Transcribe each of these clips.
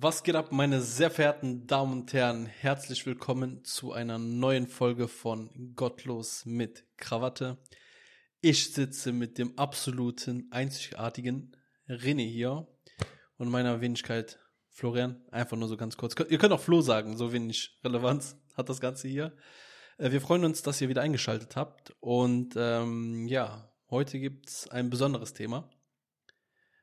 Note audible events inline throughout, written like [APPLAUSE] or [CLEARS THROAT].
Was geht ab, meine sehr verehrten Damen und Herren? Herzlich willkommen zu einer neuen Folge von Gottlos mit Krawatte. Ich sitze mit dem absoluten, einzigartigen René hier und meiner Wenigkeit Florian. Einfach nur so ganz kurz. Ihr könnt auch Flo sagen, so wenig Relevanz hat das Ganze hier. Äh, wir freuen uns, dass ihr wieder eingeschaltet habt. Und ähm, ja, heute gibt's ein besonderes Thema.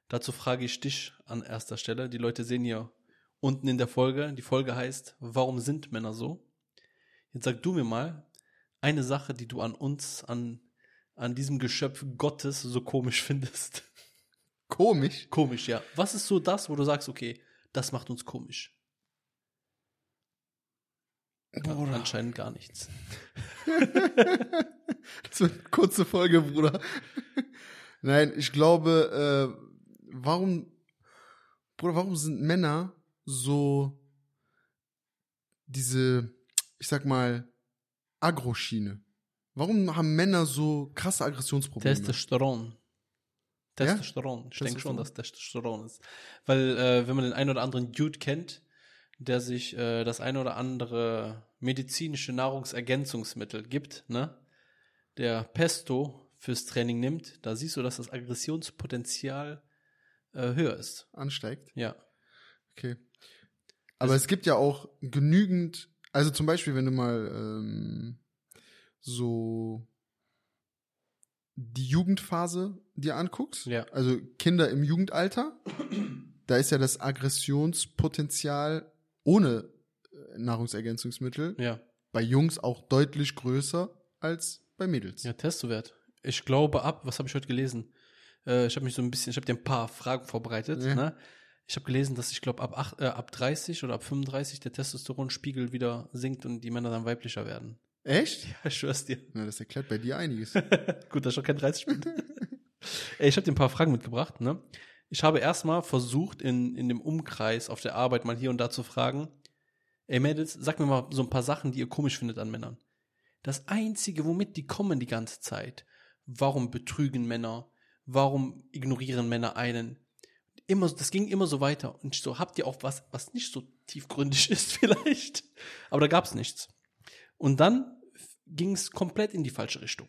Dazu frage ich dich an erster Stelle. Die Leute sehen hier unten in der Folge. Die Folge heißt, warum sind Männer so? Jetzt sag du mir mal eine Sache, die du an uns, an, an diesem Geschöpf Gottes so komisch [LAUGHS] findest. Komisch? Komisch, ja. Was ist so das, wo du sagst, okay, das macht uns komisch? Bruder. Anscheinend gar nichts. [LAUGHS] Das wird eine kurze Folge, Bruder. Nein, ich glaube, äh, warum, Bruder, warum sind Männer so diese, ich sag mal, Agro-Schiene? Warum haben Männer so krasse Aggressionsprobleme? Testosteron. Ja? Testosteron. Ich denke schon, dass Testosteron ist. Weil, äh, wenn man den einen oder anderen Dude kennt, der sich äh, das eine oder andere medizinische Nahrungsergänzungsmittel gibt, ne? Der Pesto fürs Training nimmt, da siehst du, dass das Aggressionspotenzial äh, höher ist. Ansteigt? Ja. Okay. Aber Also- es gibt ja auch genügend, also zum Beispiel, wenn du mal ähm, so die Jugendphase dir anguckst, Ja. also Kinder im Jugendalter, da ist ja das Aggressionspotenzial ohne äh, Nahrungsergänzungsmittel Ja. bei Jungs auch deutlich größer als bei Mädels. Ja, Testowert. Ich glaube ab, was habe ich heute gelesen? Äh, ich habe mich so ein bisschen, ich habe dir ein paar Fragen vorbereitet. Ja. Ne? Ich habe gelesen, dass ich glaube ab, acht- äh, ab 30 oder ab 35 der Testosteronspiegel wieder sinkt und die Männer dann weiblicher werden. Echt? Ja, ich schwör's dir. Na, das erklärt bei dir einiges. [LAUGHS] Gut, dass ich schon kein 30 bin. [LAUGHS] Ey, ich habe dir ein paar Fragen mitgebracht. Ne? Ich habe erstmal versucht, in, in dem Umkreis auf der Arbeit mal hier und da zu fragen, ey Mädels, sag mir mal so ein paar Sachen, die ihr komisch findet an Männern. Das Einzige, womit die kommen die ganze Zeit, warum betrügen Männer, warum ignorieren Männer einen, immer, das ging immer so weiter. Und so, habt ihr auch was, was nicht so tiefgründig [LAUGHS] ist vielleicht? Aber da gab's nichts. Und dann ging es komplett in die falsche Richtung.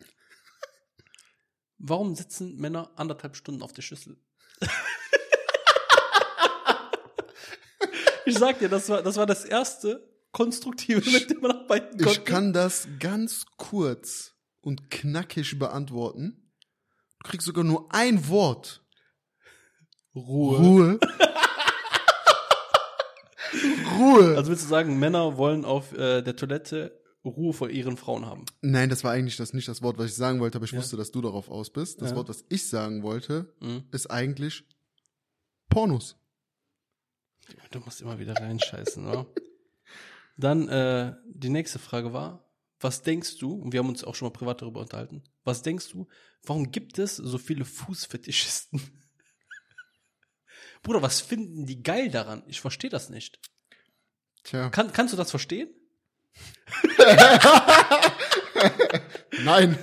Warum sitzen Männer anderthalb Stunden auf der Schüssel? [LAUGHS] ich sag dir, das war, das war das erste Konstruktive, mit dem man arbeiten konnte. Ich kann das ganz kurz und knackig beantworten. Du kriegst sogar nur ein Wort. Ruhe. Ruhe. Ruhe. Also willst du sagen, Männer wollen auf äh, der Toilette Ruhe vor ihren Frauen haben? Nein, das war eigentlich das nicht das Wort, was ich sagen wollte, aber ich Ja. wusste, dass du darauf aus bist. Das Ja. Wort, was ich sagen wollte, Mhm. ist eigentlich Pornos. Du musst immer wieder reinscheißen, oder? Dann äh, die nächste Frage war, was denkst du, und wir haben uns auch schon mal privat darüber unterhalten, was denkst du, warum gibt es so viele Fußfetischisten? Bruder, was finden die geil daran? Ich verstehe das nicht. Tja. Kann, kannst du das verstehen? [LAUGHS] Nein.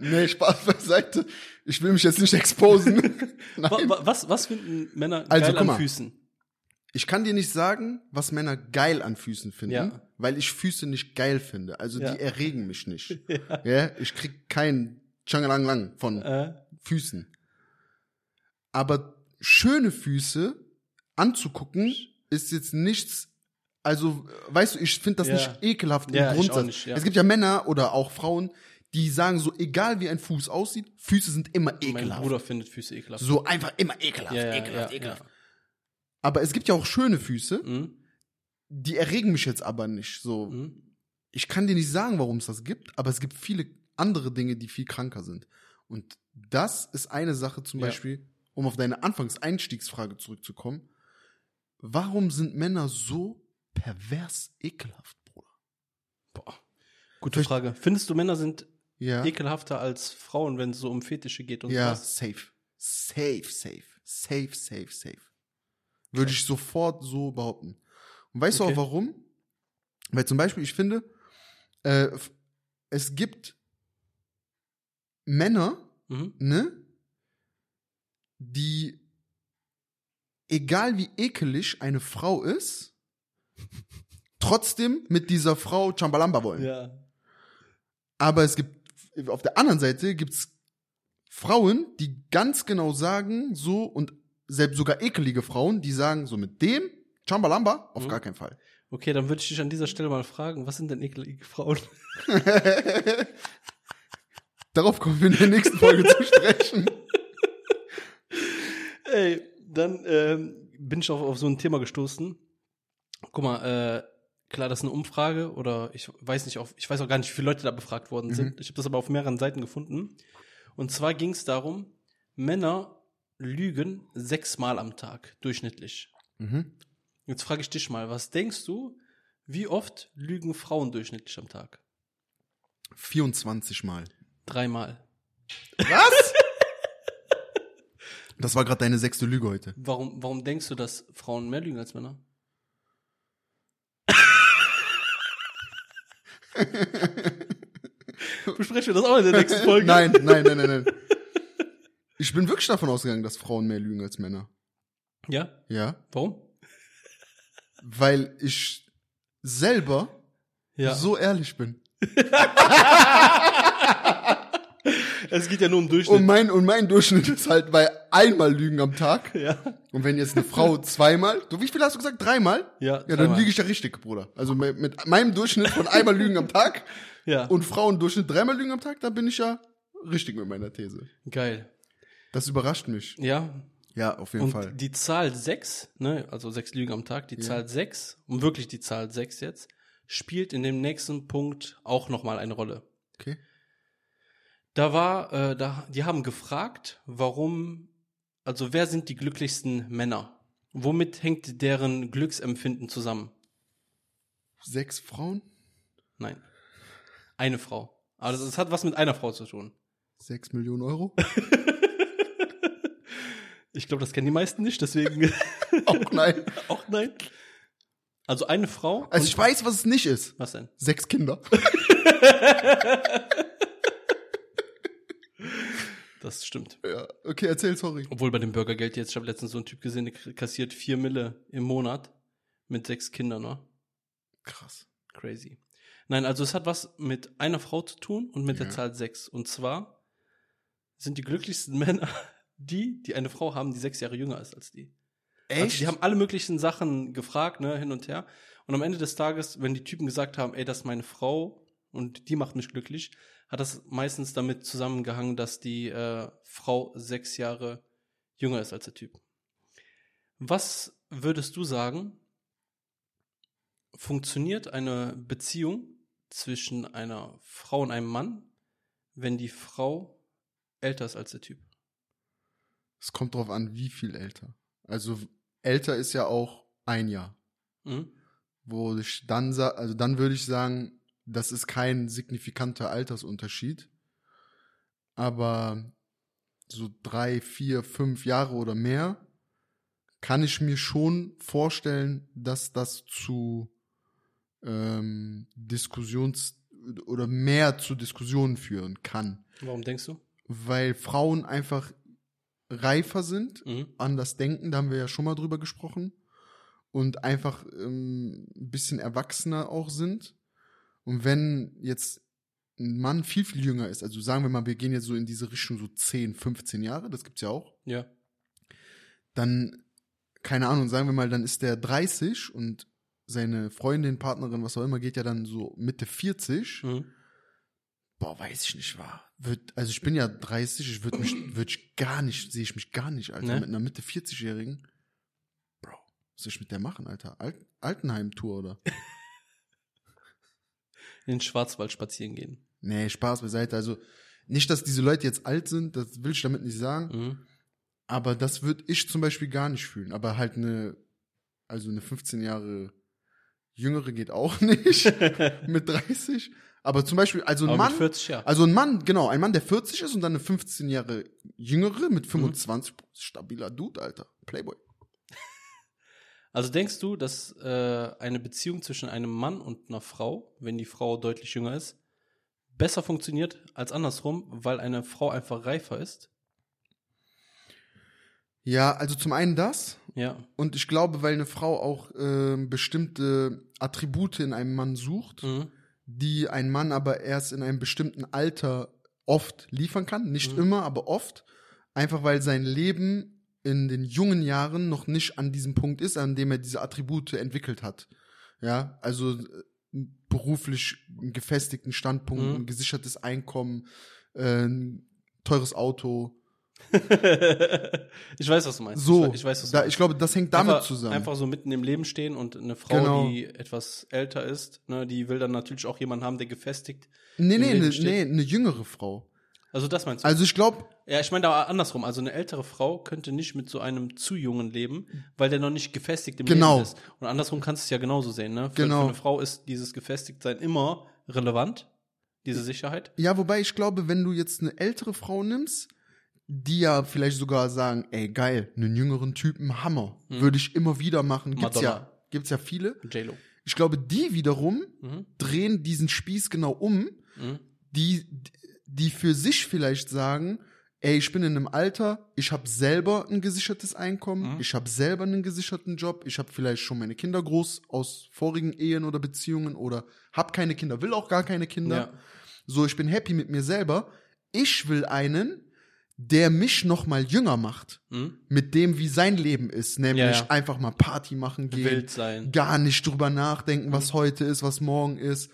nee, Spaß beiseite. Ich will mich jetzt nicht exposen. [LAUGHS] Nein. wa, was, was finden Männer Also, geil guck an mal. Füßen? Ich kann dir nicht sagen, was Männer geil an Füßen finden, Ja. weil ich Füße nicht geil finde. Also Ja. die erregen mich nicht. [LAUGHS] ja. Ich krieg kein Changalang von Äh, Füßen. Aber schöne Füße anzugucken ist jetzt nichts. Also, weißt du, ich finde das Ja. nicht ekelhaft Ja, im Grundsatz. nicht, ja. Es gibt ja Männer oder auch Frauen, die sagen so, egal wie ein Fuß aussieht, Füße sind immer mein ekelhaft. Bruder findet Füße ekelhaft. So einfach immer ekelhaft, ekelhaft, ekelhaft. Aber es gibt ja auch schöne Füße, Mhm. die erregen mich jetzt aber nicht. So, Mhm. ich kann dir nicht sagen, warum es das gibt, aber es gibt viele andere Dinge, die viel kranker sind. Und das ist eine Sache zum. Beispiel, um auf deine Anfangs-Einstiegsfrage zurückzukommen. Warum sind Männer so pervers ekelhaft, Bruder? Boah. Gute Frage. Findest du, Männer sind Ja. ekelhafter als Frauen, wenn es so um Fetische geht und ja, sowas? safe. Safe, safe. Safe, safe, safe. Würde ich sofort so behaupten. Und weißt Okay. du auch warum? Weil zum Beispiel, ich finde, äh, es gibt Männer, Mhm. ne, die egal wie ekelig eine Frau ist, trotzdem mit dieser Frau Chambalamba wollen. Ja. Aber es gibt, auf der anderen Seite gibt's Frauen, die ganz genau sagen, so, und selbst sogar ekelige Frauen, die sagen, so mit dem Chambalamba, auf Mhm. gar keinen Fall. Okay, dann würde ich dich an dieser Stelle mal fragen, was sind denn ekelige Frauen? [LAUGHS] Darauf kommen wir in der nächsten Folge zu sprechen. [LAUGHS] Ey, dann ähm, bin ich auch auf so ein Thema gestoßen. Guck mal, äh, klar, das ist eine Umfrage oder ich weiß nicht, auf, ich weiß auch gar nicht, wie viele Leute da befragt worden sind. Ich habe das aber auf mehreren Seiten gefunden. Und zwar ging es darum, Männer lügen sechsmal am Tag, durchschnittlich. Mhm. Jetzt frage ich dich mal, was denkst du, wie oft lügen Frauen durchschnittlich am Tag? 24 Mal. Dreimal. Was? Das war gerade deine sechste Lüge heute. Warum, warum denkst du, dass Frauen mehr lügen als Männer? [LAUGHS] Besprechen wir das auch in der nächsten Folge? Nein, nein, nein, nein, nein. Ich bin wirklich davon ausgegangen, dass Frauen mehr lügen als Männer. Ja? Ja. Warum? Weil ich selber Ja. so ehrlich bin. [LAUGHS] [LAUGHS] Es geht ja nur um Durchschnitt. Und mein, und mein Durchschnitt ist halt bei einmal Lügen am Tag. [LAUGHS] ja. Und wenn jetzt eine Frau zweimal, du, wie viel hast du gesagt? Dreimal? Ja, Ja, dann lüge ich ja richtig, Bruder. Also mit, mit meinem Durchschnitt von einmal Lügen am Tag Ja. und Frauendurchschnitt dreimal Lügen am Tag, da bin ich ja richtig mit meiner These. Geil. Das überrascht mich. Ja. Ja, auf jeden Und Fall. die Zahl 6, ne, also sechs Lügen am Tag, die Ja. Zahl 6, und wirklich die Zahl 6 jetzt, spielt in dem nächsten Punkt auch nochmal eine Rolle. Okay. Da war, äh, da, die haben gefragt, warum, also wer sind die glücklichsten Männer? Womit hängt deren Glücksempfinden zusammen? Sechs Frauen? Nein. Eine Frau. Also es hat was mit einer Frau zu tun. Sechs Millionen Euro? [LAUGHS] Ich glaube, das kennen die meisten nicht, deswegen [LAUGHS] Auch nein. [LAUGHS] auch nein. Also eine Frau. Also ich weiß, was es nicht ist. was denn? Sechs Kinder. Das stimmt. Ja, okay, erzähl, sorry. Obwohl bei dem Bürgergeld jetzt, ich habe letztens so einen Typ gesehen, der kassiert vier Mille im Monat mit sechs Kindern, ne? Krass. Crazy. Nein, also es hat was mit einer Frau zu tun und mit der Ja. Zahl sechs. Und zwar sind die glücklichsten [LAUGHS] Männer die, die eine Frau haben, die sechs Jahre jünger ist als die. Also die haben alle möglichen Sachen gefragt, ne, hin und her. Und am Ende des Tages, wenn die Typen gesagt haben, ey, das ist meine Frau und die macht mich glücklich, hat das meistens damit zusammengehangen, dass die äh, Frau sechs Jahre jünger ist als der Typ. Was würdest du sagen, funktioniert eine Beziehung zwischen einer Frau und einem Mann, wenn die Frau älter ist als der Typ? Es kommt drauf an, wie viel älter. Also älter ist ja auch ein Jahr. Mhm. Wo ich dann also dann würde ich sagen, das ist kein signifikanter Altersunterschied. Aber so drei, vier, fünf Jahre oder mehr kann ich mir schon vorstellen, dass das zu ähm, Diskussions- oder mehr zu Diskussionen führen kann. Warum denkst du? Weil Frauen einfach reifer sind, Mhm. anders denken, da haben wir ja schon mal drüber gesprochen, und einfach ähm, ein bisschen erwachsener auch sind. Und wenn jetzt ein Mann viel, viel jünger ist, also sagen wir mal, wir gehen jetzt so in diese Richtung so 10, 15 Jahre, das gibt's ja auch, Ja. dann, keine Ahnung, sagen wir mal, dann ist der 30 und seine Freundin, Partnerin, was auch immer, geht ja dann so Mitte 40. Mhm. Boah, weiß ich nicht, war. Wird, also ich bin ja 30, ich würde mich, würde ich gar nicht, sehe ich mich gar nicht, Alter, Ne? mit einer Mitte 40-Jährigen. Bro, was soll ich mit der machen, Alter? Alt, Altenheim-Tour, oder? [LAUGHS] In den Schwarzwald spazieren gehen. nee, Spaß beiseite. Also, nicht, dass diese Leute jetzt alt sind, das will ich damit nicht sagen, Mhm. aber das würde ich zum Beispiel gar nicht fühlen. Aber halt eine, also eine 15 Jahre jüngere geht auch [LAUGHS] nicht, [LAUGHS] mit 30. Aber zum Beispiel, also ein Aber Mann, mit 40 ja. Also ein Mann, genau, ein Mann, der 40 ist und dann eine 15 Jahre jüngere mit 25, stabiler Dude, Alter. Playboy. Also denkst du, dass äh, eine Beziehung zwischen einem Mann und einer Frau, wenn die Frau deutlich jünger ist, besser funktioniert als andersrum, weil eine Frau einfach reifer ist? Ja, also zum einen das. Ja. Und ich glaube, weil eine Frau auch ähm, bestimmte Attribute in einem Mann sucht, Mhm. die ein Mann aber erst in einem bestimmten Alter oft liefern kann. Nicht Mhm. immer, aber oft. Einfach weil sein Leben in den jungen Jahren noch nicht an diesem Punkt ist, an dem er diese Attribute entwickelt hat. Ja, also äh, beruflich einen gefestigten Standpunkt, Mhm. ein gesichertes Einkommen, äh, ein teures Auto. [LAUGHS] ich weiß, was du meinst. So, ich, we- ich weiß, was du da, meinst. ich glaube, das hängt damit einfach, zusammen. Einfach so mitten im Leben stehen und eine Frau, Genau. die etwas älter ist, ne, die will dann natürlich auch jemanden haben, der gefestigt. nee, nee, ne, nee, eine jüngere Frau. Also das meinst du? Also ich glaube, ja, ich meine da andersrum. Also eine ältere Frau könnte nicht mit so einem zu jungen leben, weil der noch nicht gefestigt im Genau. Leben ist. Und andersrum kannst du es ja genauso sehen. Ne? Für, Genau. für eine Frau ist dieses Gefestigtsein immer relevant, diese Sicherheit. Ja, wobei ich glaube, wenn du jetzt eine ältere Frau nimmst, die ja vielleicht sogar sagen, ey, geil, einen jüngeren Typen, Hammer, würde ich immer wieder machen. Gibt's Madonna. ja, gibt's ja viele. J-Lo. Ich glaube, die wiederum Mhm. drehen diesen Spieß genau um, Mhm. die, die für sich vielleicht sagen, ey, ich bin in einem Alter, ich habe selber ein gesichertes Einkommen, Mhm. ich habe selber einen gesicherten Job, ich habe vielleicht schon meine Kinder groß aus vorigen Ehen oder Beziehungen oder habe keine Kinder, will auch gar keine Kinder. Ja. So, ich bin happy mit mir selber. Ich will einen, der mich noch mal jünger macht. Mhm. Mit dem, wie sein Leben ist. Nämlich Ja, ja. einfach mal Party machen gehen. Wild sein. Gar nicht drüber nachdenken, was heute ist, was morgen ist.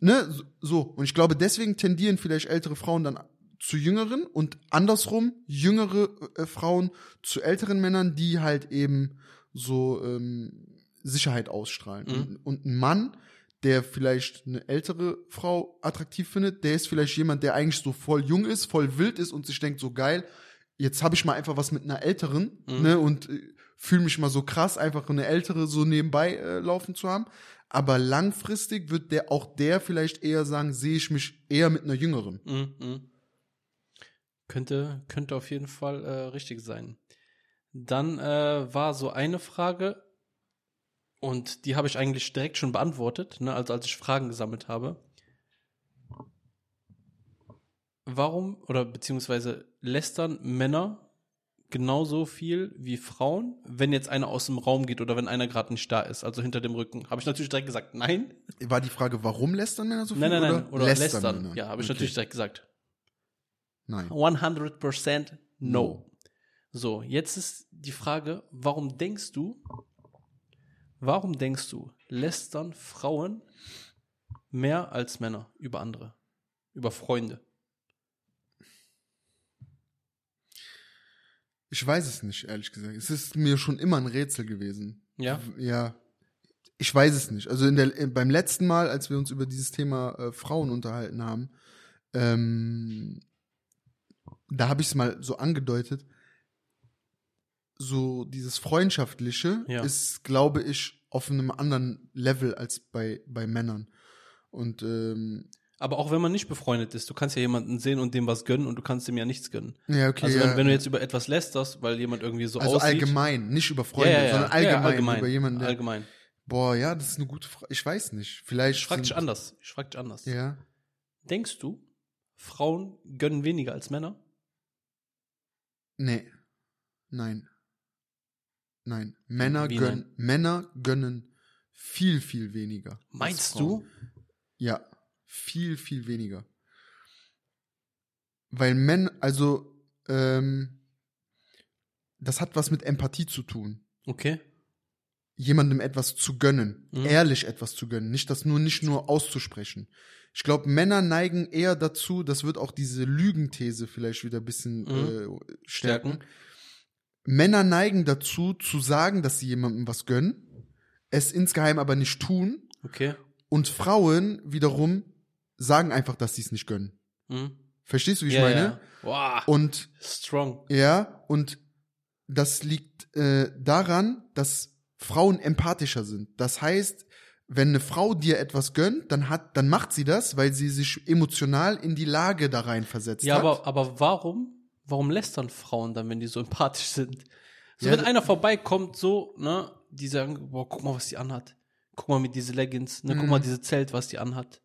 Ne? So. Und ich glaube, deswegen tendieren vielleicht ältere Frauen dann zu jüngeren und andersrum jüngere äh, Frauen zu älteren Männern, die halt eben so ähm, Sicherheit ausstrahlen. Mhm. Und, und ein Mann, der vielleicht eine ältere Frau attraktiv findet, der ist vielleicht jemand, der eigentlich so voll jung ist, voll wild ist und sich denkt, so geil, jetzt habe ich mal einfach was mit einer älteren, Mhm. ne, und äh, fühle mich mal so krass, einfach eine ältere so nebenbei äh, laufen zu haben. Aber langfristig wird der auch der vielleicht eher sagen, sehe ich mich eher mit einer jüngeren. Mhm. Könnte, könnte auf jeden Fall äh, richtig sein. Dann äh, war so eine Frage, und die habe ich eigentlich direkt schon beantwortet, ne, also als ich Fragen gesammelt habe. Warum oder beziehungsweise lästern Männer genauso viel wie Frauen, wenn jetzt einer aus dem Raum geht oder wenn einer gerade nicht da ist, also hinter dem Rücken? Habe ich natürlich direkt gesagt, nein. War die Frage, warum lästern Männer so viel? Nein, nein, nein. Oder, Oder lästern. Männer? Ja, habe ich Okay. natürlich direkt gesagt. Nein. 100% no. So, jetzt ist die Frage, warum denkst du, warum denkst du, lästern Frauen mehr als Männer über andere, über Freunde? Ich weiß es nicht, ehrlich gesagt. Es ist mir schon immer ein Rätsel gewesen. Ja? Ja. Ich weiß es nicht. Also in der, äh, beim letzten Mal, als wir uns über dieses Thema äh, Frauen unterhalten haben, ähm, da habe ich es mal so angedeutet. So dieses Freundschaftliche Ja. ist, glaube ich, auf einem anderen Level als bei, bei Männern. Und ähm, Aber auch wenn man nicht befreundet ist, du kannst ja jemanden sehen und dem was gönnen und du kannst dem ja nichts gönnen. ja, okay. also ja. wenn, wenn du jetzt über etwas lästerst, weil jemand irgendwie so also aussieht. allgemein, nicht über Freunde, ja, ja, sondern allgemein, allgemein über jemanden, der, allgemein. Boah, ja, das ist eine gute Frage. Ich weiß nicht. Vielleicht. Ich frag dich anders. Ich frag dich anders. Ja. Denkst du, Frauen gönnen weniger als Männer? Nee. Nein. Nein. Männer Wie gönnen, Männer gönnen viel, viel weniger. Meinst du? Ja. Viel, viel weniger. Weil Männer, also, ähm, das hat was mit Empathie zu tun. Okay. jemandem etwas zu gönnen, Mhm. ehrlich etwas zu gönnen, nicht das nur nicht nur auszusprechen. Ich glaube, Männer neigen eher dazu, das wird auch diese Lügenthese vielleicht wieder ein bisschen Mhm. äh, stärken. Stärken. Männer neigen dazu, zu sagen, dass sie jemandem was gönnen, es insgeheim aber nicht tun. Okay. Und Frauen wiederum sagen einfach, dass sie es nicht gönnen. Mhm. Verstehst du, wie ich Ja, meine? ja. Wow. Und Strong. Ja, und das liegt äh, daran, dass Frauen empathischer sind. Das heißt, wenn eine Frau dir etwas gönnt, dann hat, dann macht sie das, weil sie sich emotional in die Lage da rein versetzt Ja, hat. aber, aber warum, warum lästern Frauen dann, wenn die so empathisch sind? So, Ja, wenn einer vorbeikommt, so, ne, die sagen, boah, guck mal, was die anhat. Guck mal mit diese Leggings, ne, guck Mhm. mal diese Zelt, was die anhat.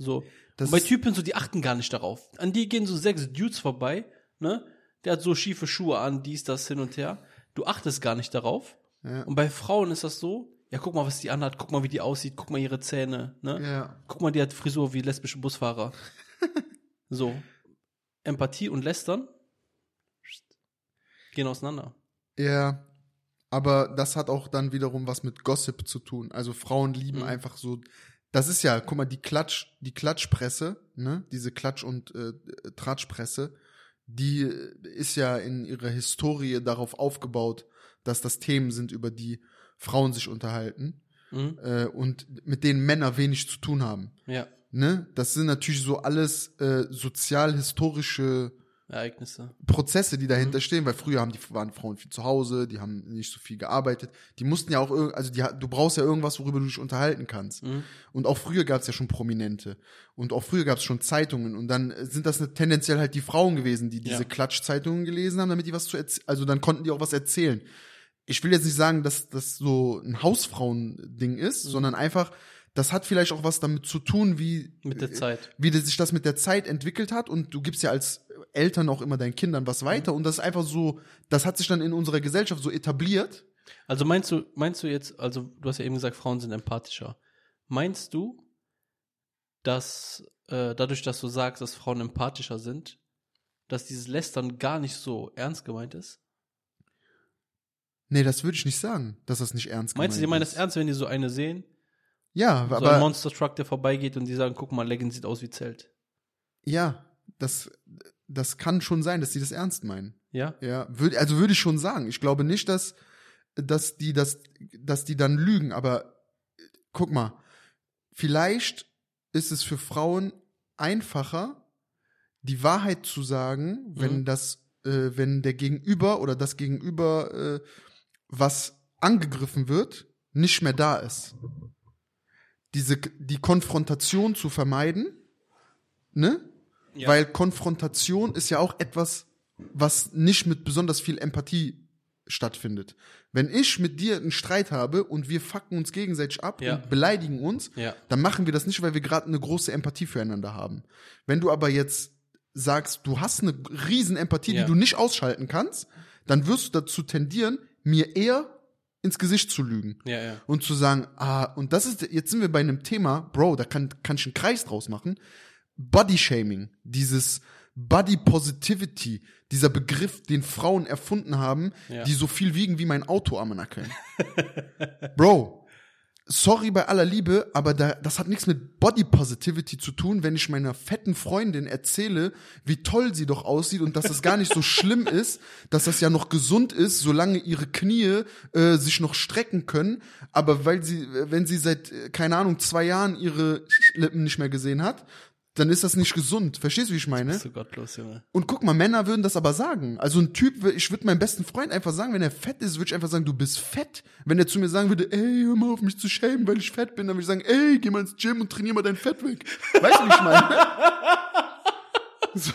So. Das Und bei Typen so, die achten gar nicht darauf. An die gehen so sechs Dudes vorbei, ne, der hat so schiefe Schuhe an, dies, das, hin und her. Du achtest gar nicht darauf. Ja. Und bei Frauen ist das so, ja, guck mal, was die anhat, guck mal, wie die aussieht, guck mal ihre Zähne, ne? Ja. Guck mal, die hat Frisur wie lesbische Busfahrer. [LAUGHS] so. Empathie und Lästern gehen auseinander. Ja, aber das hat auch dann wiederum was mit Gossip zu tun. Also Frauen lieben Mhm. einfach so. Das ist ja, guck mal, die Klatsch, die Klatschpresse, ne, diese Klatsch- und äh, Tratschpresse, die äh, ist ja in ihrer Historie darauf aufgebaut, dass das Themen sind, über die Frauen sich unterhalten Mhm. äh, und mit denen Männer wenig zu tun haben. Ja, Ne? Das sind natürlich so alles äh, sozial-historische Ereignisse. Prozesse, die dahinter Mhm. stehen, weil früher haben die waren Frauen viel zu Hause, die haben nicht so viel gearbeitet, die mussten ja auch also die, du brauchst ja irgendwas, worüber du dich unterhalten kannst. Mhm. Und auch früher gab es ja schon Prominente und auch früher gab es schon Zeitungen und dann sind das tendenziell halt die Frauen gewesen, die diese Ja. Klatschzeitungen gelesen haben, damit die was zu erzählen, also dann konnten die auch was erzählen. Ich will jetzt nicht sagen, dass das so ein Hausfrauen-Ding ist, Mhm. sondern einfach, das hat vielleicht auch was damit zu tun, wie Mit der Zeit. wie sich das mit der Zeit entwickelt hat und du gibst ja als Eltern auch immer deinen Kindern was weiter und das ist einfach so, das hat sich dann in unserer Gesellschaft so etabliert. Also meinst du, meinst du jetzt, also du hast ja eben gesagt, Frauen sind empathischer. Meinst du, dass äh, dadurch, dass du sagst, dass Frauen empathischer sind, dass dieses Lästern gar nicht so ernst gemeint ist? Nee, das würde ich nicht sagen, dass das nicht ernst Meinst du, die meinen das ist. ernst, wenn die so eine sehen? Ja, so ein aber Monster Truck, der vorbeigeht und die sagen, guck mal, Leggings sieht aus wie Zelt. ja, das das kann schon sein, dass die das ernst meinen. Ja? Ja, würd, also würde ich schon sagen. Ich glaube nicht, dass dass die das dass die dann lügen, aber äh, guck mal, vielleicht ist es für Frauen einfacher, die Wahrheit zu sagen, wenn Mhm. das, äh, wenn der Gegenüber oder das Gegenüber, äh, was angegriffen wird, nicht mehr da ist. Diese, die Konfrontation zu vermeiden, ne? Ja. Weil Konfrontation ist ja auch etwas, was nicht mit besonders viel Empathie stattfindet. Wenn ich mit dir einen Streit habe und wir fucken uns gegenseitig ab Ja. und beleidigen uns, Ja. dann machen wir das nicht, weil wir gerade eine große Empathie füreinander haben. Wenn du aber jetzt sagst, du hast eine riesen Empathie, Ja. die du nicht ausschalten kannst, dann wirst du dazu tendieren, mir eher ins Gesicht zu lügen und zu sagen, ah, und das ist, jetzt sind wir bei einem Thema, Bro, da kann, kann ich einen Kreis draus machen. Body Shaming, dieses Body Positivity, dieser Begriff, den Frauen erfunden haben, Ja. die so viel wiegen wie mein Auto am Nackeln. [LAUGHS] Bro, sorry bei aller Liebe, aber da, das hat nichts mit Body Positivity zu tun, wenn ich meiner fetten Freundin erzähle, wie toll sie doch aussieht und dass es gar nicht so schlimm [LAUGHS] ist, dass das ja noch gesund ist, solange ihre Knie äh, sich noch strecken können. Aber weil sie, wenn sie seit, äh, keine Ahnung, zwei Jahren ihre Lippen nicht mehr gesehen hat, dann ist das nicht gesund. Verstehst du, wie ich meine? Bist du gottlos, Junge. Und guck mal, Männer würden das aber sagen. Also ein Typ, ich würde meinem besten Freund einfach sagen, wenn er fett ist, würde ich einfach sagen, du bist fett. Wenn er zu mir sagen würde, ey, hör mal auf mich zu schämen, weil ich fett bin, dann würde ich sagen, ey, geh mal ins Gym und trainier mal dein Fett weg. Weißt du, wie ich meine? [LAUGHS] so.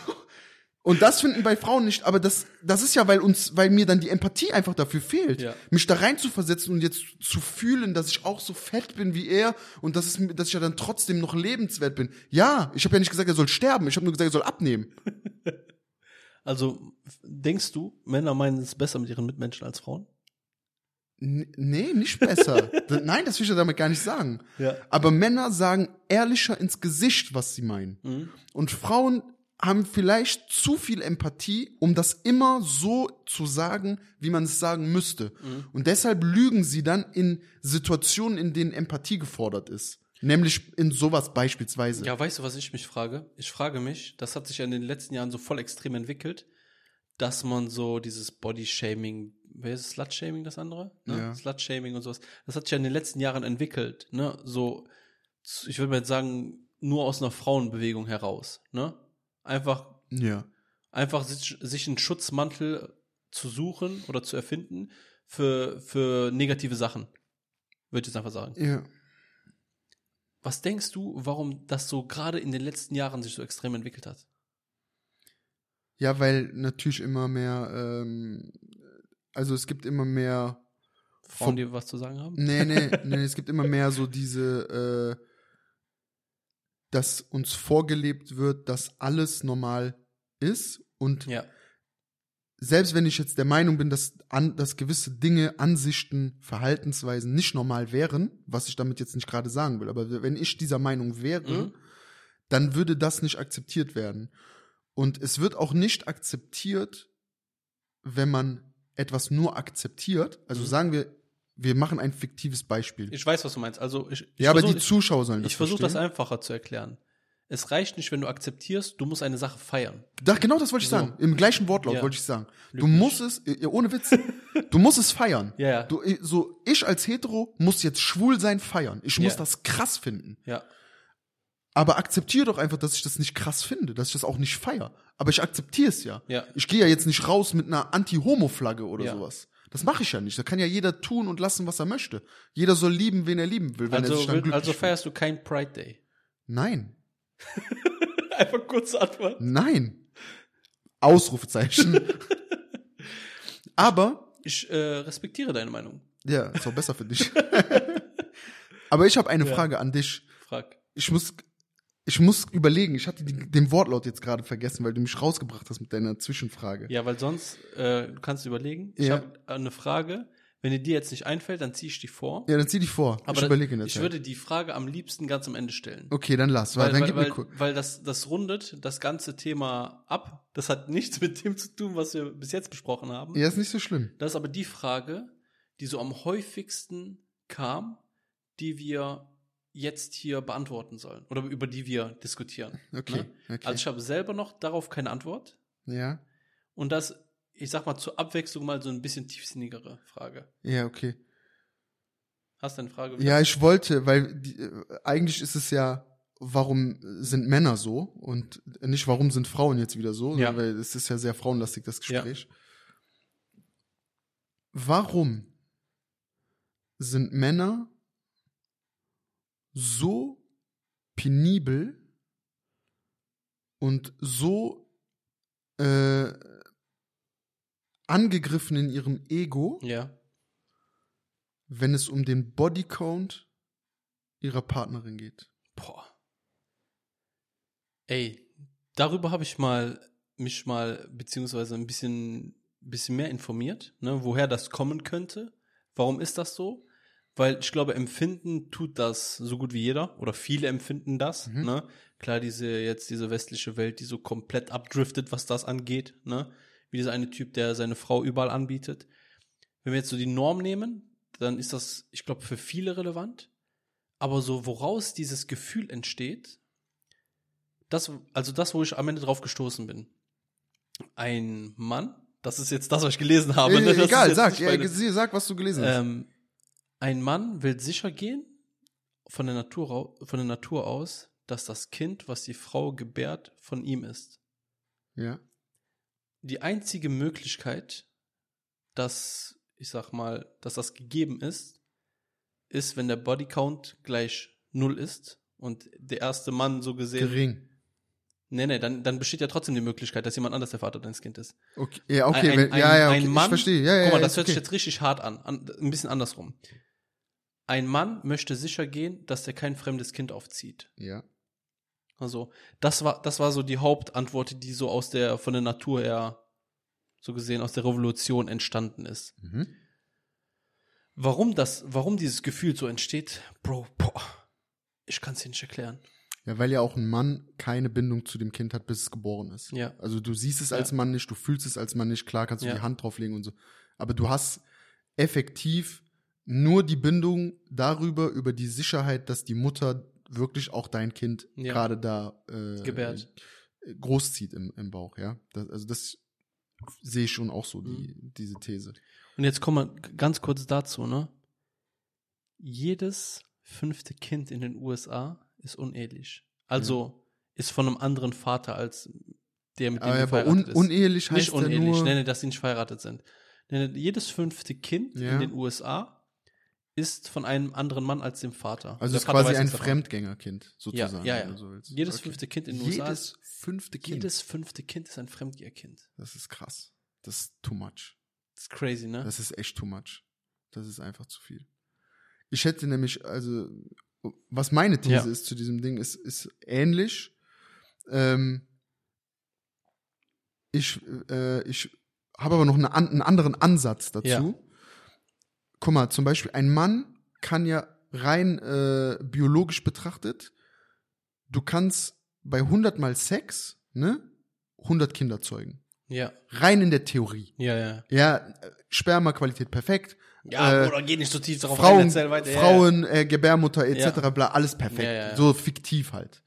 Und das finden bei Frauen nicht, aber das, das ist ja, weil uns, weil mir dann die Empathie einfach dafür fehlt, Ja. mich da rein zu versetzen und jetzt zu fühlen, dass ich auch so fett bin wie er und dass, es, dass ich ja dann trotzdem noch lebenswert bin. Ja, ich habe ja nicht gesagt, er soll sterben, ich habe nur gesagt, er soll abnehmen. [LAUGHS] Also, denkst du, Männer meinen es besser mit ihren Mitmenschen als Frauen? N nee, nicht besser. [LAUGHS] Nein, das will ich ja damit gar nicht sagen. Ja. Aber Männer sagen ehrlicher ins Gesicht, was sie meinen. Mhm. Und Frauen haben vielleicht zu viel Empathie, um das immer so zu sagen, wie man es sagen müsste. Mhm. Und deshalb lügen sie dann in Situationen, in denen Empathie gefordert ist. Nämlich in sowas beispielsweise. Ja, weißt du, was ich mich frage? Ich frage mich, das hat sich ja in den letzten Jahren so voll extrem entwickelt, dass man so dieses Body-Shaming, wer ist es, Slut-Shaming das andere? Ne? Ja. Slut-Shaming und sowas. Das hat sich ja in den letzten Jahren entwickelt, ne? So, ich würde mal jetzt sagen, nur aus einer Frauenbewegung heraus, ne? Einfach, Ja. einfach sich, sich einen Schutzmantel zu suchen oder zu erfinden für, für negative Sachen. Würde ich jetzt einfach sagen. Ja. Was denkst du, warum das so gerade in den letzten Jahren sich so extrem entwickelt hat? Ja, weil natürlich immer mehr, ähm, also es gibt immer mehr Frauen, die was zu sagen haben? Nee, nee, [LAUGHS] nee, es gibt immer mehr so diese, äh, dass uns vorgelebt wird, dass alles normal ist und Ja. selbst wenn ich jetzt der Meinung bin, dass, an, dass gewisse Dinge, Ansichten, Verhaltensweisen nicht normal wären, was ich damit jetzt nicht gerade sagen will, aber wenn ich dieser Meinung wäre, Mhm. dann würde das nicht akzeptiert werden. Und es wird auch nicht akzeptiert, wenn man etwas nur akzeptiert. Also Mhm. sagen wir, wir machen ein fiktives Beispiel. Ich weiß, was du meinst. Also ich, ich ja, aber die Zuschauer sollen das Ich versuche das einfacher zu erklären. Es reicht nicht, wenn du akzeptierst, du musst eine Sache feiern. Da, genau das wollte ich So. sagen. Im gleichen Wortlaut Ja. wollte ich sagen. Du musst es, äh, ohne Witz, [LAUGHS] du musst es feiern. Ja, ja. Du, ich- so, ich als Hetero muss jetzt schwul sein feiern. Ich muss Ja. das krass finden. Ja. Aber akzeptiere doch einfach, dass ich das nicht krass finde, dass ich das auch nicht feier. Aber ich akzeptiere es ja. Ja. Ich gehe ja jetzt nicht raus mit einer Anti-Homo-Flagge oder Ja. sowas. Das mache ich ja nicht. Da kann ja jeder tun und lassen, was er möchte. Jeder soll lieben, wen er lieben will, wenn er Also, sich dann will- glücklich also fühlt. feierst du kein Pride Day. Nein, [LAUGHS] Einfach kurze Antwort. nein. Ausrufezeichen. [LAUGHS] Aber Ich äh, respektiere deine Meinung. Ja, ist auch besser für dich. [LAUGHS] Aber ich habe eine Ja. Frage an dich. Frag. Ich muss, ich muss überlegen. Ich hatte die, den Wortlaut jetzt gerade vergessen, weil du mich rausgebracht hast mit deiner Zwischenfrage. Ja, weil sonst, äh, du kannst überlegen. Ich Ja. habe eine Frage. Wenn dir die jetzt nicht einfällt, dann ziehe ich die vor. Ja, dann zieh dich vor. Aber ich überlege der ich Zeit. würde die Frage am liebsten ganz am Ende stellen. okay, dann lass. Weil, Weil, dann weil, weil, weil das, das rundet das ganze Thema ab. Das hat nichts mit dem zu tun, was wir bis jetzt besprochen haben. Ja, ist nicht so schlimm. Das ist aber die Frage, die so am häufigsten kam, die wir jetzt hier beantworten sollen oder über die wir diskutieren. Okay. Ne? okay. Also ich habe selber noch darauf keine Antwort ja, und das, ich sag mal zur Abwechslung mal so ein bisschen tiefsinnigere Frage. ja, okay. Hast du eine Frage? Ja, ich wollte, weil die, äh, eigentlich ist es ja, warum sind Männer so und nicht warum sind Frauen jetzt wieder so, Ja. weil es ist ja sehr frauenlastig das Ja. Gespräch. Warum sind Männer so penibel und so äh, angegriffen in ihrem Ego, Ja. wenn es um den Bodycount ihrer Partnerin geht. Boah. Ey, darüber habe ich mal mich mal beziehungsweise ein bisschen bisschen mehr informiert, ne, woher das kommen könnte. Warum ist das so? Weil ich glaube, empfinden tut das so gut wie jeder oder viele empfinden das. Mhm. Ne? Klar, diese jetzt diese westliche Welt, die so komplett abdriftet, was das angeht. Ne? Wie dieser eine Typ, der seine Frau überall anbietet. Wenn wir jetzt so die Norm nehmen, dann ist das, ich glaube, für viele relevant. Aber so, woraus dieses Gefühl entsteht, das, also das, wo ich am Ende drauf gestoßen bin. Ein Mann, das ist jetzt das, was ich gelesen habe. Äh, ne? Das egal, sag, ja, meine- sag, was du gelesen hast. ähm, ein Mann will sicher gehen von der, Natur, von der Natur aus, dass das Kind, was die Frau gebärt, von ihm ist. ja. Die einzige Möglichkeit, dass, ich sag mal, dass das gegeben ist, ist, wenn der Bodycount gleich null ist und der erste Mann so gesehen. Gering. Nee, nee, dann, dann besteht ja trotzdem die Möglichkeit, dass jemand anders der Vater deines Kindes ist. Okay, ja, okay, Ein- wenn, ein- ja, ja, ein okay, Mann- ich verstehe. Ja, ja, Guck mal, das hört sich okay. jetzt richtig hart an. an. Ein bisschen andersrum. Ein Mann möchte sicher gehen, dass er kein fremdes Kind aufzieht. Ja. Also, das war, das war so die Hauptantwort, die so aus der, von der Natur her, so gesehen, aus der Revolution entstanden ist. Mhm. Warum das, warum dieses Gefühl so entsteht, Bro, boah, ich kann es dir nicht erklären. Ja, weil ja auch ein Mann keine Bindung zu dem Kind hat, bis es geboren ist. Ja. Also du siehst es Ja. als Mann nicht, du fühlst es als Mann nicht, klar kannst du Ja. die Hand drauflegen und so. Aber du hast effektiv nur die Bindung darüber, über die Sicherheit, dass die Mutter wirklich auch dein Kind Ja. gerade da äh, Gebärt. äh, großzieht im, im Bauch, ja. Das, also das sehe ich schon auch so, die, Mhm. diese These. Und jetzt kommen wir ganz kurz dazu, ne? Jedes fünfte Kind in den USA ist unehelich. Also ist von einem anderen Vater als der, mit dem Aber, aber un, ist. unehelich heißt Nicht ja unehelich, nur, nenne, dass sie nicht verheiratet sind. Nenne, jedes fünfte Kind Ja. in den USA ist von einem anderen Mann als dem Vater. also Der ist Vater quasi ein. Fremdgängerkind, sozusagen. Ja, ja, ja. du so willst. Jedes Okay. fünfte Kind in den USA Jedes ist, fünfte Kind. jedes fünfte Kind ist ein Fremdgeherkind. Das ist krass. Das ist too much. Das ist crazy, ne? Das ist echt too much. Das ist einfach zu viel. Ich hätte nämlich, also, was meine These Ja. ist zu diesem Ding, ist, ist ähnlich. Ähm, ich, äh, ich habe aber noch eine, einen anderen Ansatz dazu. Ja. Guck mal, zum Beispiel ein Mann kann ja rein äh, biologisch betrachtet, du kannst bei 100 mal Sex, ne, 100 Kinder zeugen. Ja. Rein in der Theorie. Ja, ja. Ja, Spermaqualität perfekt. Ja, Äh, Bruder, geh nicht so tief darauf Frauen, rein, erzähl weiter. Ja, Frauen äh, Gebärmutter etc. Ja. bla, alles perfekt. Ja, ja, ja. So fiktiv halt.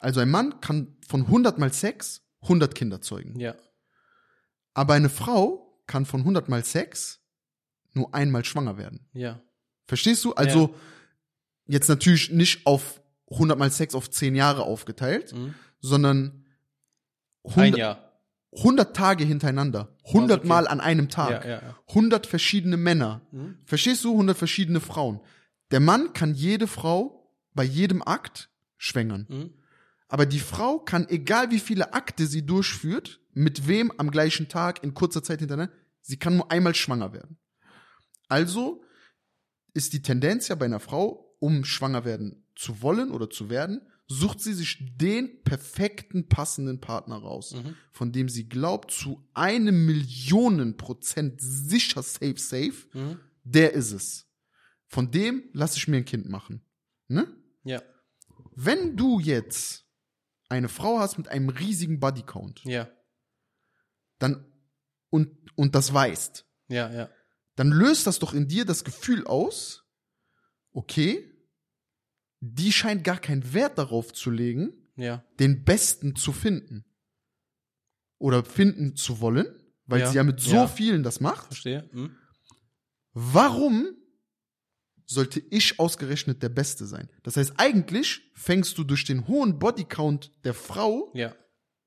Also ein Mann kann von 100 mal Sex 100 Kinder zeugen. Ja. Aber eine Frau kann von 100 mal Sex nur einmal schwanger werden. Ja. Verstehst du? Also jetzt natürlich nicht auf 100 mal Sex auf 10 Jahre aufgeteilt, Mhm. sondern Ein 100, Jahr. 100 Tage hintereinander. 100 okay. Mal an einem Tag. Ja, ja, ja. 100 verschiedene Männer. Mhm. Verstehst du? 100 verschiedene Frauen. Der Mann kann jede Frau bei jedem Akt schwängern. Mhm. Aber die Frau kann, egal wie viele Akte sie durchführt, mit wem am gleichen Tag in kurzer Zeit hintereinander, sie kann nur einmal schwanger werden. Also ist die Tendenz ja bei einer Frau, um schwanger werden zu wollen oder zu werden, sucht sie sich den perfekten passenden Partner raus, Mhm. von dem sie glaubt, zu einem Millionen Prozent sicher safe, safe, Mhm. der ist es. Von dem lasse ich mir ein Kind machen. Ne? Ja. Wenn du jetzt eine Frau hast mit einem riesigen Bodycount, Ja. dann und und das weißt, Ja, ja. dann löst das doch in dir das Gefühl aus, okay, die scheint gar keinen Wert darauf zu legen, Ja. den Besten zu finden. Oder finden zu wollen, weil Ja. sie ja mit so Ja. vielen das macht. Verstehe. Mhm. Warum sollte ich ausgerechnet der Beste sein? Das heißt, eigentlich fängst du durch den hohen Bodycount der Frau Ja.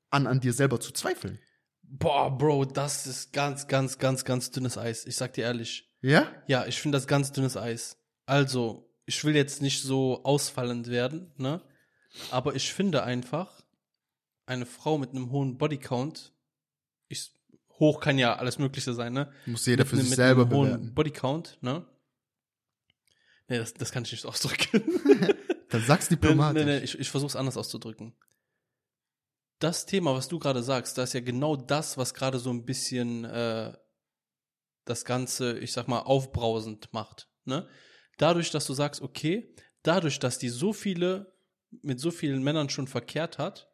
an, an dir selber zu zweifeln. Boah, Bro, das ist ganz, ganz, ganz, ganz dünnes Eis. Ich sag dir ehrlich. Ja? Ja, ich finde das ganz dünnes Eis. Also, ich will jetzt nicht so ausfallend werden, ne? Aber ich finde einfach, eine Frau mit einem hohen Bodycount, ich, hoch kann ja alles Mögliche sein, ne? Muss jeder für Mit sich einem- selber mit einem hohen bewerten. Bodycount, ne? Nee, das, das kann ich nicht ausdrücken. [LAUGHS] Dann sag's nee, diplomatisch. nee, nee, ich, ich versuch's anders auszudrücken. Das Thema, was du gerade sagst, das ist ja genau das, was gerade so ein bisschen äh, das Ganze, ich sag mal, aufbrausend macht. Ne? Dadurch, dass du sagst, okay, dadurch, dass die so viele, mit so vielen Männern schon verkehrt hat,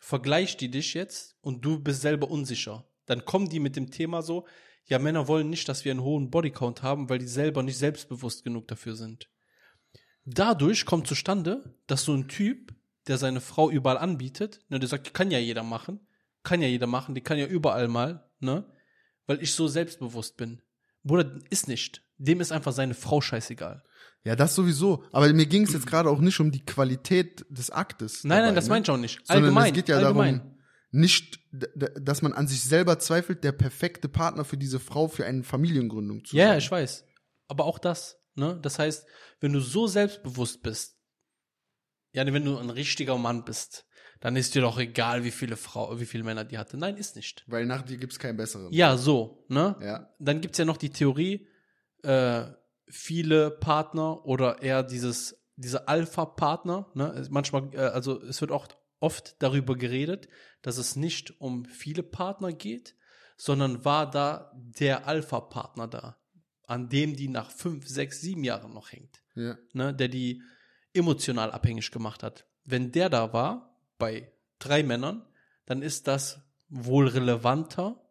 vergleicht die dich jetzt und du bist selber unsicher. Dann kommen die mit dem Thema so, ja, Männer wollen nicht, dass wir einen hohen Bodycount haben, weil die selber nicht selbstbewusst genug dafür sind. Dadurch kommt zustande, dass so ein Typ, der seine Frau überall anbietet, ne, der sagt, kann ja jeder machen, kann ja jeder machen, die kann ja überall mal, ne, weil ich so selbstbewusst bin. Bruder, ist nicht. Dem ist einfach seine Frau scheißegal. Ja, das sowieso. Aber mir ging es jetzt gerade auch nicht um die Qualität des Aktes. Nein, nein, dabei, das ne? meine ich auch nicht. Sondern Allgemein. es geht ja allgemein. darum, nicht, dass man an sich selber zweifelt, der perfekte Partner für diese Frau für eine Familiengründung zu Ja, ja, sein. ich weiß. Aber auch das, ne? Das heißt, wenn du so selbstbewusst bist, ja, wenn du ein richtiger Mann bist, dann ist dir doch egal, wie viele Frau, wie viele Männer die hatte. Nein, ist nicht. Weil nach dir gibt's keinen besseren. Ja, so, ne? Ja. Dann gibt's ja noch die Theorie, äh, viele Partner oder eher dieses, diese Alpha-Partner, ne? Manchmal, äh, also es wird auch oft darüber geredet, dass es nicht um viele Partner geht, sondern war da der Alpha-Partner da, an dem die nach fünf, sechs, sieben Jahren noch hängt Ja. ne, der die emotional abhängig gemacht hat. Wenn der da war, bei drei Männern, dann ist das wohl relevanter,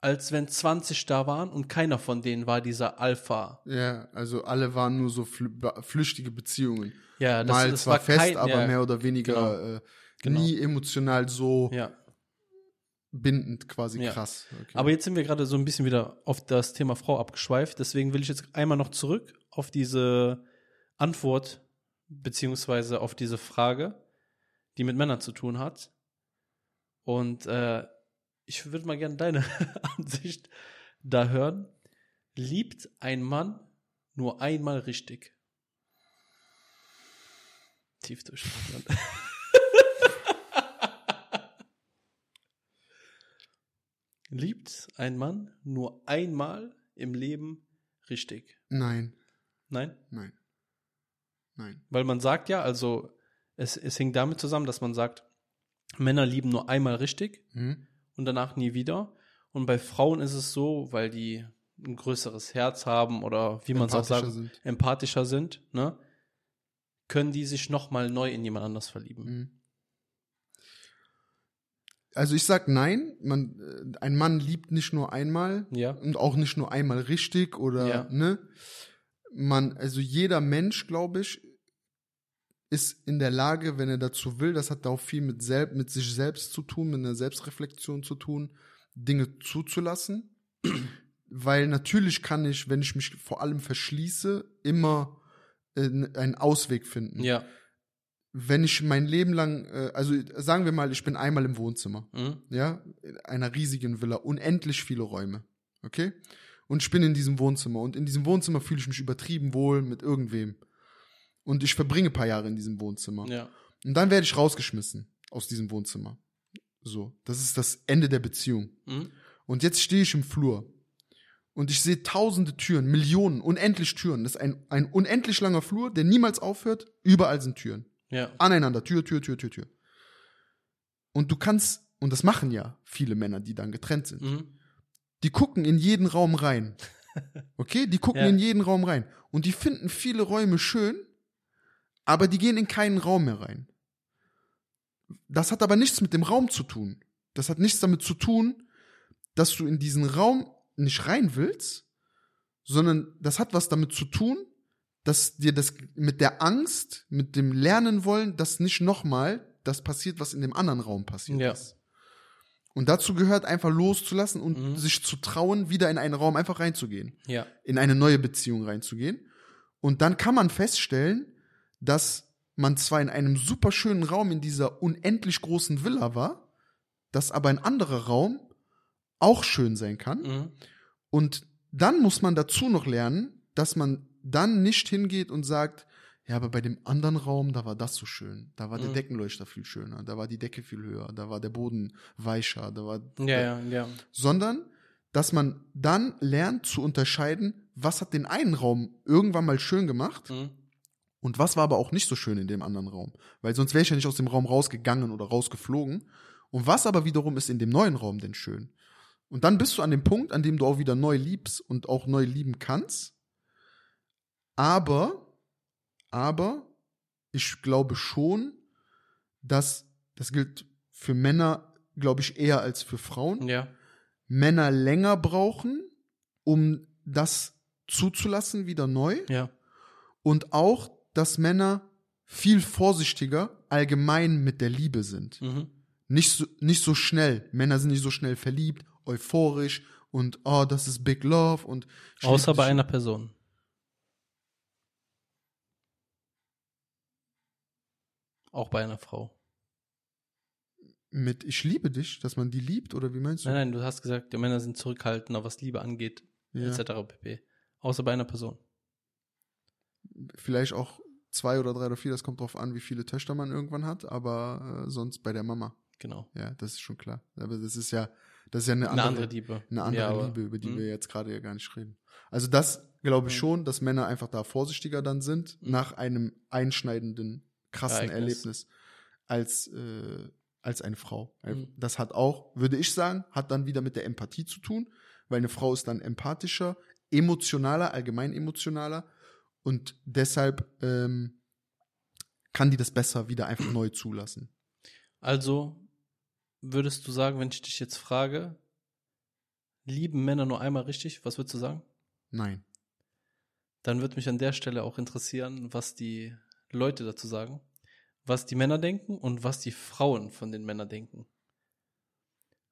als wenn 20 da waren und keiner von denen war dieser Alpha. Ja, also alle waren nur so flü flüchtige Beziehungen. Ja, das, Mal das zwar war fest, kein, aber ja, mehr oder weniger genau. äh, Genau. nie emotional so ja. bindend quasi Ja. krass. Okay. Aber jetzt sind wir gerade so ein bisschen wieder auf das Thema Frau abgeschweift. Deswegen will ich jetzt einmal noch zurück auf diese Antwort beziehungsweise auf diese Frage, die mit Männern zu tun hat. Und äh, ich würde mal gerne deine [LAUGHS] Ansicht da hören. Liebt ein Mann nur einmal richtig? Tief durchatmen. [LAUGHS] Liebt ein Mann nur einmal im Leben richtig? nein, Nein? nein. Nein. Weil man sagt ja, also es, es hängt damit zusammen, dass man sagt, Männer lieben nur einmal richtig Hm? Und danach nie wieder. Und bei Frauen ist es so, weil die ein größeres Herz haben oder wie man es auch sagt, sind. empathischer sind, ne? Können die sich nochmal neu in jemand anders verlieben. Mhm. Also ich sag nein, man, äh, ein Mann liebt nicht nur einmal Ja. und auch nicht nur einmal richtig oder Ja. ne. Man, also jeder Mensch, glaube ich, ist in der Lage, wenn er dazu will, das hat auch viel mit, selb, mit sich selbst zu tun, mit einer Selbstreflexion zu tun, Dinge zuzulassen. [CLEARS THROAT] Weil natürlich kann ich, wenn ich mich vor allem verschließe, immer äh, einen Ausweg finden Ja. wenn ich mein Leben lang, äh, also sagen wir mal, ich bin einmal im Wohnzimmer, Mhm. ja, in einer riesigen Villa, unendlich viele Räume, okay? Und ich bin in diesem Wohnzimmer und in diesem Wohnzimmer fühle ich mich übertrieben wohl mit irgendwem. Und ich verbringe ein paar Jahre in diesem Wohnzimmer. Ja. Und dann werde ich rausgeschmissen aus diesem Wohnzimmer. So, das ist das Ende der Beziehung. Mhm. Und jetzt stehe ich im Flur und ich sehe tausende Türen, Millionen, unendlich Türen. Das ist ein, ein unendlich langer Flur, der niemals aufhört. Überall sind Türen Ja. aneinander, Tür, Tür, Tür, Tür, Tür. Und du kannst, und das machen ja viele Männer, die dann getrennt sind, Mhm. die gucken in jeden Raum rein. [LAUGHS] Okay, die gucken Ja. in jeden Raum rein. Und die finden viele Räume schön, aber die gehen in keinen Raum mehr rein. Das hat aber nichts mit dem Raum zu tun. Das hat nichts damit zu tun, dass du in diesen Raum nicht rein willst, sondern das hat was damit zu tun, dass dir das mit der Angst, mit dem Lernen wollen, dass nicht nochmal das passiert, was in dem anderen Raum passiert Ja. ist. Und dazu gehört einfach loszulassen und Mhm. sich zu trauen, wieder in einen Raum einfach reinzugehen, Ja. in eine neue Beziehung reinzugehen. Und dann kann man feststellen, dass man zwar in einem super schönen Raum in dieser unendlich großen Villa war, dass aber ein anderer Raum auch schön sein kann. Mhm. Und dann muss man dazu noch lernen, dass man dann nicht hingeht und sagt, ja, aber bei dem anderen Raum, da war das so schön. Da war der Mhm. Deckenleuchter viel schöner, da war die Decke viel höher, da war der Boden weicher, da war. Ja, ja, ja. Sondern, dass man dann lernt zu unterscheiden, was hat den einen Raum irgendwann mal schön gemacht Mhm. Und was war aber auch nicht so schön in dem anderen Raum. Weil sonst wäre ich ja nicht aus dem Raum rausgegangen oder rausgeflogen. Und was aber wiederum ist in dem neuen Raum denn schön? Und dann bist du an dem Punkt, an dem du auch wieder neu liebst und auch neu lieben kannst. Aber, aber, ich glaube schon, dass, das gilt für Männer, glaube ich, eher als für Frauen. Ja. Männer länger brauchen, um das zuzulassen, wieder neu Ja. und auch, dass Männer viel vorsichtiger allgemein mit der Liebe sind. Mhm. Nicht so, nicht so schnell. Männer sind nicht so schnell verliebt, euphorisch und oh, das ist Big Love und Außer bei einer Person. Auch bei einer Frau. mit Ich liebe dich, dass man die liebt oder wie meinst du? Nein, nein, du hast gesagt, die Männer sind zurückhaltender, was Liebe angeht, Ja. etc. pp. Außer bei einer Person. Vielleicht auch zwei oder drei oder vier, das kommt drauf an, wie viele Töchter man irgendwann hat, aber äh, sonst bei der Mama. Genau. Ja, das ist schon klar. Aber das ist ja, das ist ja eine Eine andere, andere Liebe. eine andere Ja, aber- Liebe, über die Mhm. wir jetzt gerade ja gar nicht reden. Also das glaube ich Mhm. schon, dass Männer einfach da vorsichtiger dann sind Mhm. nach einem einschneidenden, krassen Ereignis. Erlebnis als äh, als eine Frau. Mhm. Das hat auch, würde ich sagen, hat dann wieder mit der Empathie zu tun, weil eine Frau ist dann empathischer, emotionaler, allgemein emotionaler und deshalb ähm, kann die das besser wieder einfach neu zulassen. Also würdest du sagen, wenn ich dich jetzt frage, lieben Männer nur einmal richtig, was würdest du sagen? Nein. Dann würde mich an der Stelle auch interessieren, was die Leute dazu sagen, was die Männer denken und was die Frauen von den Männern denken.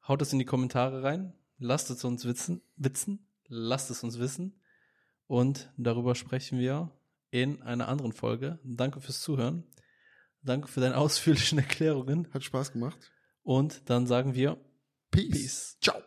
Haut es in die Kommentare rein, lasst es uns witzen, witzen, lasst es uns wissen und darüber sprechen wir in einer anderen Folge. Danke fürs Zuhören. Danke für deine [LAUGHS] ausführlichen Erklärungen Hat Spaß gemacht. und dann sagen wir Peace. Peace. Ciao.